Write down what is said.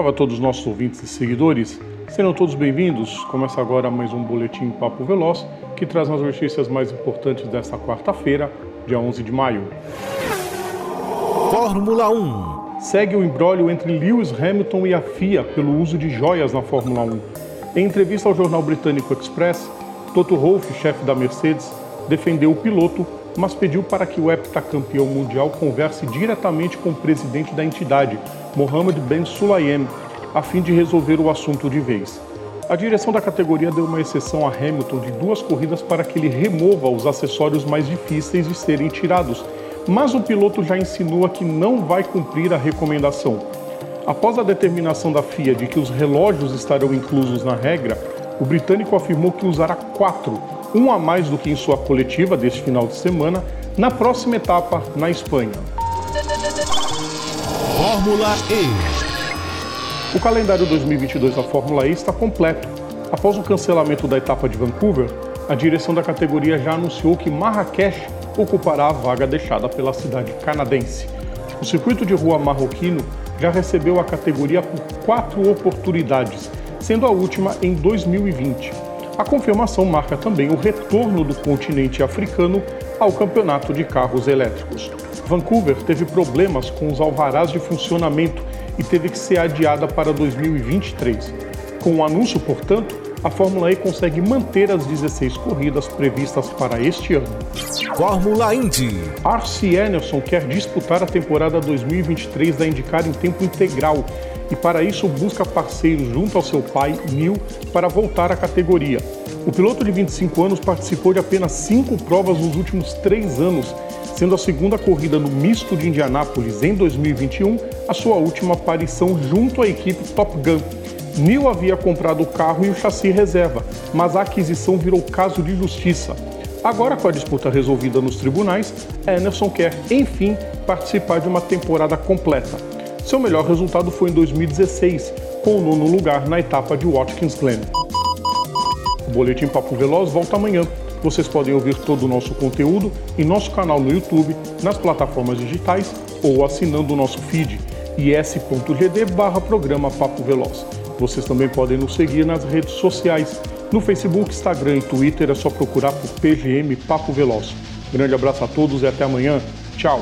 salve a todos os nossos ouvintes e seguidores. Sejam todos bem-vindos. Começa agora mais um Boletim Papo Veloz, que traz as notícias mais importantes desta quarta-feira, dia 11 de maio. Fórmula 1 Segue o imbróglio entre Lewis Hamilton e a FIA pelo uso de joias na Fórmula 1. Em entrevista ao jornal britânico Express, Toto Wolff, chefe da Mercedes, defendeu o piloto mas pediu para que o heptacampeão mundial converse diretamente com o presidente da entidade, Mohamed Ben Sulayem, a fim de resolver o assunto de vez. A direção da categoria deu uma exceção a Hamilton de duas corridas para que ele remova os acessórios mais difíceis de serem tirados, mas o piloto já insinua que não vai cumprir a recomendação. Após a determinação da FIA de que os relógios estarão inclusos na regra, o britânico afirmou que usará quatro um a mais do que em sua coletiva deste final de semana, na próxima etapa na Espanha. Fórmula E O calendário 2022 da Fórmula E está completo. Após o cancelamento da etapa de Vancouver, a direção da categoria já anunciou que Marrakech ocupará a vaga deixada pela cidade canadense. O circuito de rua marroquino já recebeu a categoria por quatro oportunidades, sendo a última em 2020. A confirmação marca também o retorno do continente africano ao campeonato de carros elétricos. Vancouver teve problemas com os alvarás de funcionamento e teve que ser adiada para 2023. Com o anúncio, portanto, a Fórmula E consegue manter as 16 corridas previstas para este ano. Fórmula Indy Arce Enerson quer disputar a temporada 2023 da IndyCar em tempo integral e para isso busca parceiros junto ao seu pai, Neil, para voltar à categoria. O piloto de 25 anos participou de apenas cinco provas nos últimos três anos, sendo a segunda corrida no misto de Indianápolis em 2021 a sua última aparição junto à equipe Top Gun. Neil havia comprado o carro e o chassi reserva, mas a aquisição virou caso de justiça. Agora, com a disputa resolvida nos tribunais, Emerson quer, enfim, participar de uma temporada completa. Seu melhor resultado foi em 2016, com o nono lugar na etapa de Watkins Glen. O Boletim Papo Veloz volta amanhã. Vocês podem ouvir todo o nosso conteúdo em nosso canal no YouTube, nas plataformas digitais ou assinando o nosso feed is.gd barra programa Papo Veloz. Vocês também podem nos seguir nas redes sociais. No Facebook, Instagram e Twitter é só procurar por PGM Papo Veloz. Grande abraço a todos e até amanhã. Tchau!